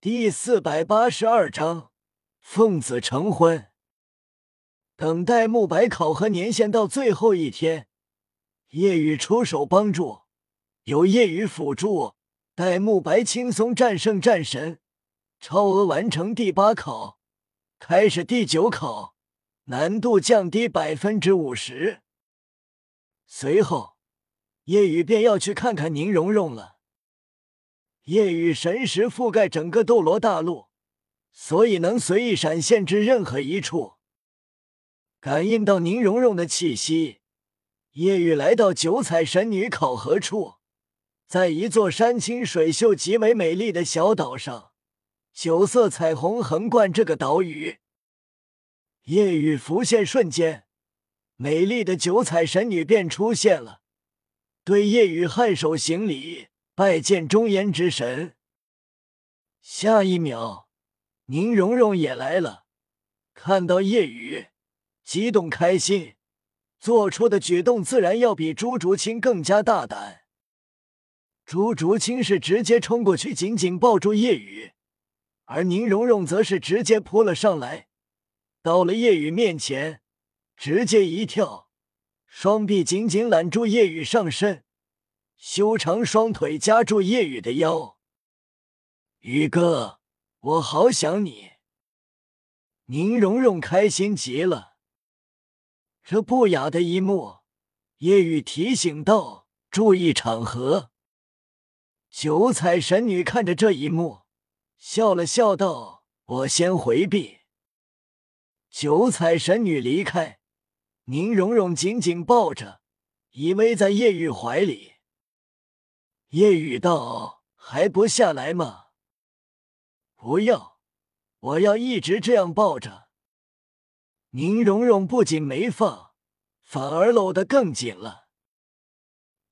第四百八十二章奉子成婚。等待慕白考核年限到最后一天，夜雨出手帮助，有夜雨辅助，待慕白轻松战胜战神，超额完成第八考，开始第九考，难度降低百分之五十。随后，夜雨便要去看看宁荣荣了。夜雨神识覆盖整个斗罗大陆，所以能随意闪现至任何一处。感应到宁荣荣的气息，夜雨来到九彩神女考核处，在一座山清水秀、极为美丽的小岛上，九色彩虹横贯这个岛屿。夜雨浮现瞬间，美丽的九彩神女便出现了，对夜雨颔首行礼，拜见中颜之神。下一秒，宁荣荣也来了，看到夜雨。激动开心，做出的举动自然要比朱竹清更加大胆。朱竹清是直接冲过去，紧紧抱住叶雨，而宁荣荣则是直接扑了上来，到了叶雨面前，直接一跳，双臂紧紧揽住叶雨上身，修长双腿夹住叶雨的腰。雨哥，我好想你。宁荣荣开心极了。这不雅的一幕，夜雨提醒道：“注意场合。”九彩神女看着这一幕，笑了笑道：“我先回避。”九彩神女离开，宁荣荣紧紧抱着，依偎在夜雨怀里。夜雨道：“还不下来吗？”“不要，我要一直这样抱着。”宁荣荣不仅没放，反而搂得更紧了。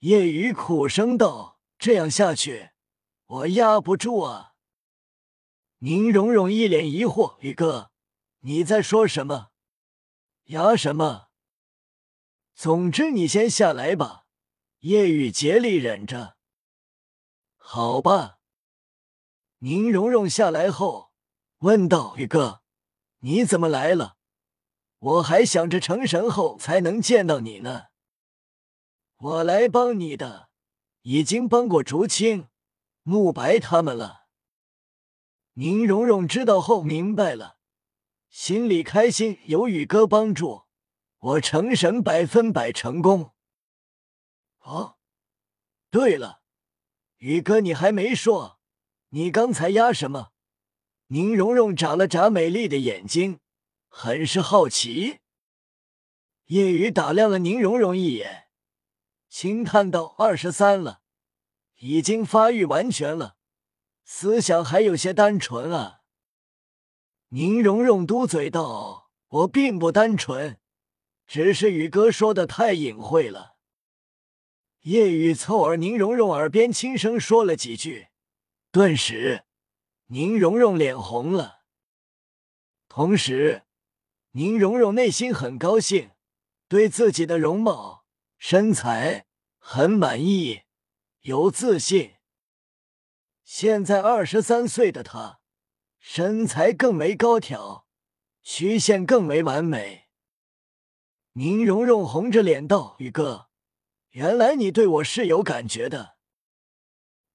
夜雨苦声道：“这样下去，我压不住啊。”宁荣荣一脸疑惑：“宇哥，你在说什么？压什么？总之你先下来吧。”夜雨竭力忍着。好吧。宁荣荣下来后问道：“宇哥，你怎么来了？”我还想着成神后才能见到你呢。我来帮你的，已经帮过竹青、慕白他们了。宁荣荣知道后明白了，心里开心，有宇哥帮助，我成神百分百成功。哦，对了，宇哥，你还没说，你刚才压什么？宁荣荣眨了眨美丽的眼睛。很是好奇，叶雨打量了宁荣荣一眼，轻叹道：“二十三了，已经发育完全了，思想还有些单纯啊。”宁荣荣嘟嘴道：“我并不单纯，只是宇哥说的太隐晦了。”叶雨凑耳宁荣荣耳边轻声说了几句，顿时宁荣荣脸红了，同时。宁荣荣内心很高兴，对自己的容貌、身材很满意，有自信。现在二十三岁的她，身材更为高挑，曲线更为完美。宁荣荣红着脸道：“宇哥，原来你对我是有感觉的。”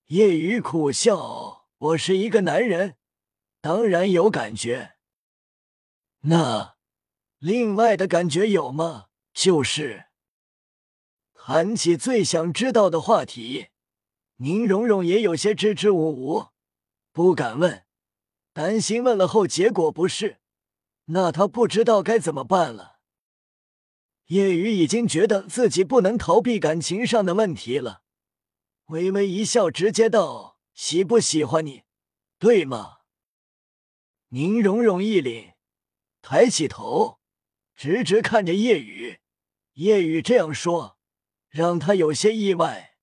叶雨苦笑：“我是一个男人，当然有感觉。”那。另外的感觉有吗？就是谈起最想知道的话题，宁荣荣也有些支支吾吾，不敢问，担心问了后结果不是，那他不知道该怎么办了。叶雨已经觉得自己不能逃避感情上的问题了，微微一笑，直接道：“喜不喜欢你，对吗？”宁荣荣一凛，抬起头。直直看着叶雨，叶雨这样说，让他有些意外。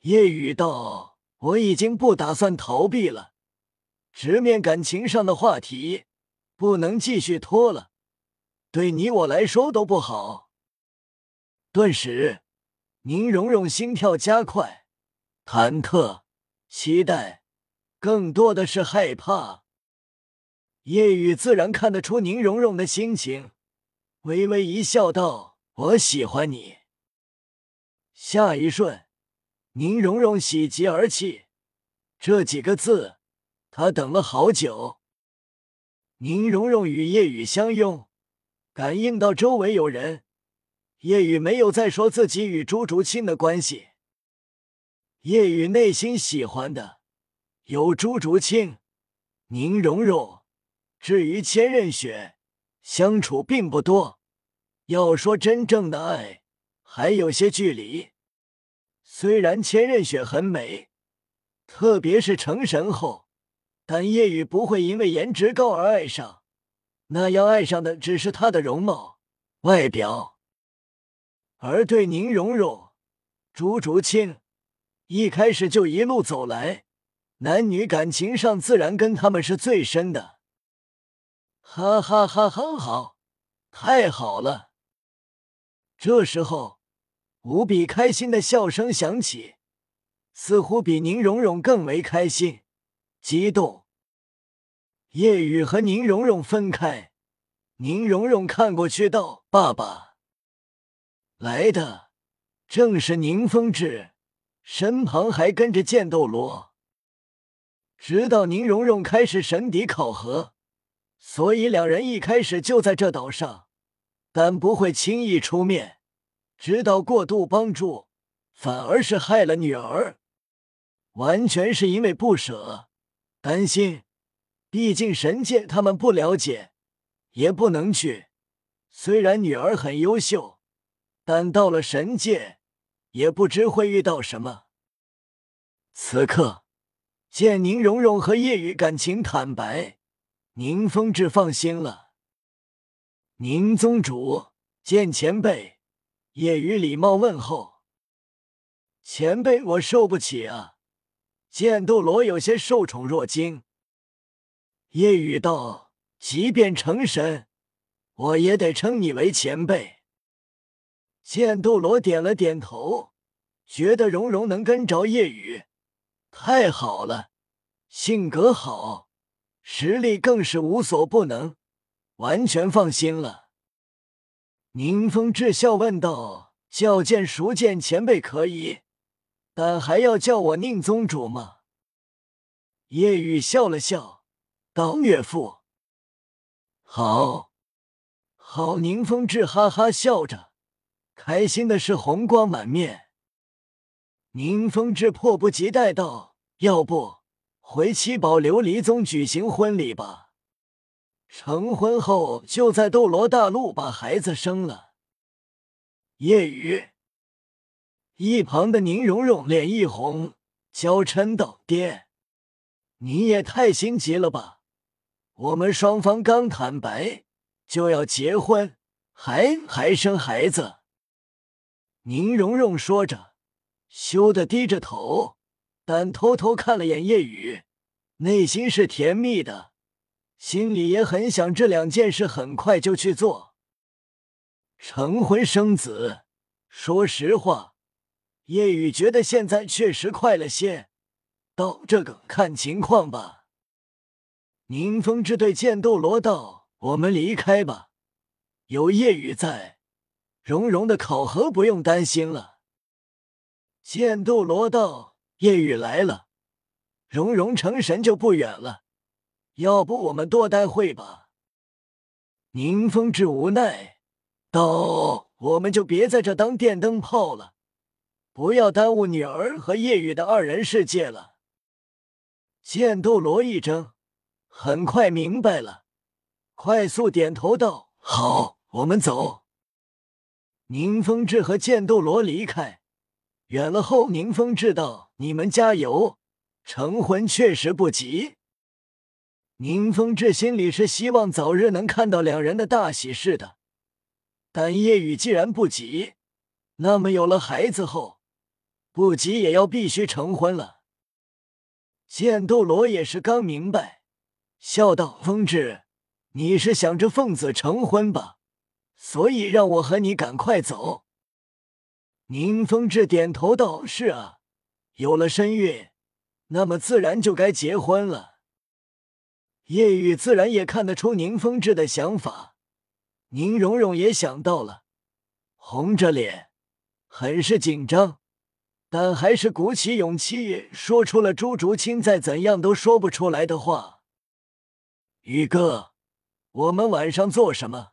叶雨道：“我已经不打算逃避了，直面感情上的话题，不能继续拖了，对你我来说都不好。”顿时，宁荣荣心跳加快，忐忑、期待，更多的是害怕。叶雨自然看得出宁荣荣的心情，微微一笑，道：“我喜欢你。”下一瞬，宁荣荣喜极而泣。这几个字，他等了好久。宁荣荣与叶雨相拥，感应到周围有人，叶雨没有再说自己与朱竹清的关系。叶雨内心喜欢的有朱竹清、宁荣荣，至于千仞雪，相处并不多。要说真正的爱，还有些距离。虽然千仞雪很美，特别是成神后。但叶雨不会因为颜值高而爱上，那样爱上的只是她的容貌、外表。而对宁荣荣、朱竹清，一开始就一路走来，男女感情上自然跟他们是最深的。哈哈哈！很好，太好了！这时候，无比开心的笑声响起，似乎比宁荣荣更为开心。激动，叶雨和宁荣荣分开。宁荣荣看过去道：“爸爸。”来的正是宁风致，身旁还跟着剑斗罗。直到宁荣荣开始神底考核，所以两人一开始就在这岛上，但不会轻易出面。直到过度帮助，反而是害了女儿，完全是因为不舍。担心，毕竟神界他们不了解，也不能去。虽然女儿很优秀，但到了神界，也不知会遇到什么。此刻见宁荣荣和叶雨感情坦白，宁风致放心了。宁宗主见前辈，叶雨礼貌问候：“前辈，我受不起啊。”剑斗罗有些受宠若惊。夜雨道：“即便成神，我也得称你为前辈。”剑斗罗点了点头，觉得荣荣能跟着夜雨，太好了，性格好，实力更是无所不能，完全放心了。宁风致笑问道：“叫剑熟剑前辈可以？”但还要叫我宁宗主吗？叶雨笑了笑，道：“岳父，好，好。”宁风致哈哈笑着，开心的是红光满面。宁风致迫不及待道：“要不回七宝琉璃宗举行婚礼吧？成婚后就在斗罗大陆把孩子生了。”夜雨。一旁的宁荣荣脸一红，娇嗔道：“爹，你也太心急了吧！我们双方刚坦白就要结婚，还还生孩子。”宁荣荣说着，羞得低着头，但偷偷看了眼叶雨，内心是甜蜜的，心里也很想这两件事很快就去做，成婚生子。说实话。叶雨觉得现在确实快了些，到：“这个看情况吧。”宁风致对剑斗罗道：“我们离开吧，有夜雨在，蓉蓉的考核不用担心了。”剑斗罗道：“夜雨来了，蓉蓉成神就不远了，要不我们多待会吧？”宁风致无奈道：“我们就别在这当电灯泡了。”不要耽误女儿和夜雨的二人世界了。剑斗罗一怔，很快明白了，快速点头道：“好，我们走。”宁风致和剑斗罗离开，远了后，宁风致道：“你们加油，成婚确实不急。”宁风致心里是希望早日能看到两人的大喜事的，但叶雨既然不急，那么有了孩子后。不急也要必须成婚了。剑斗罗也是刚明白，笑道：“风致，你是想着奉子成婚吧？所以让我和你赶快走。”宁风致点头道：“是啊，有了身孕，那么自然就该结婚了。叶雨自然也看得出宁风致的想法，宁荣荣也想到了，红着脸，很是紧张，但还是鼓起勇气说出了朱竹清再怎样都说不出来的话：“宇哥，我们晚上做什么？”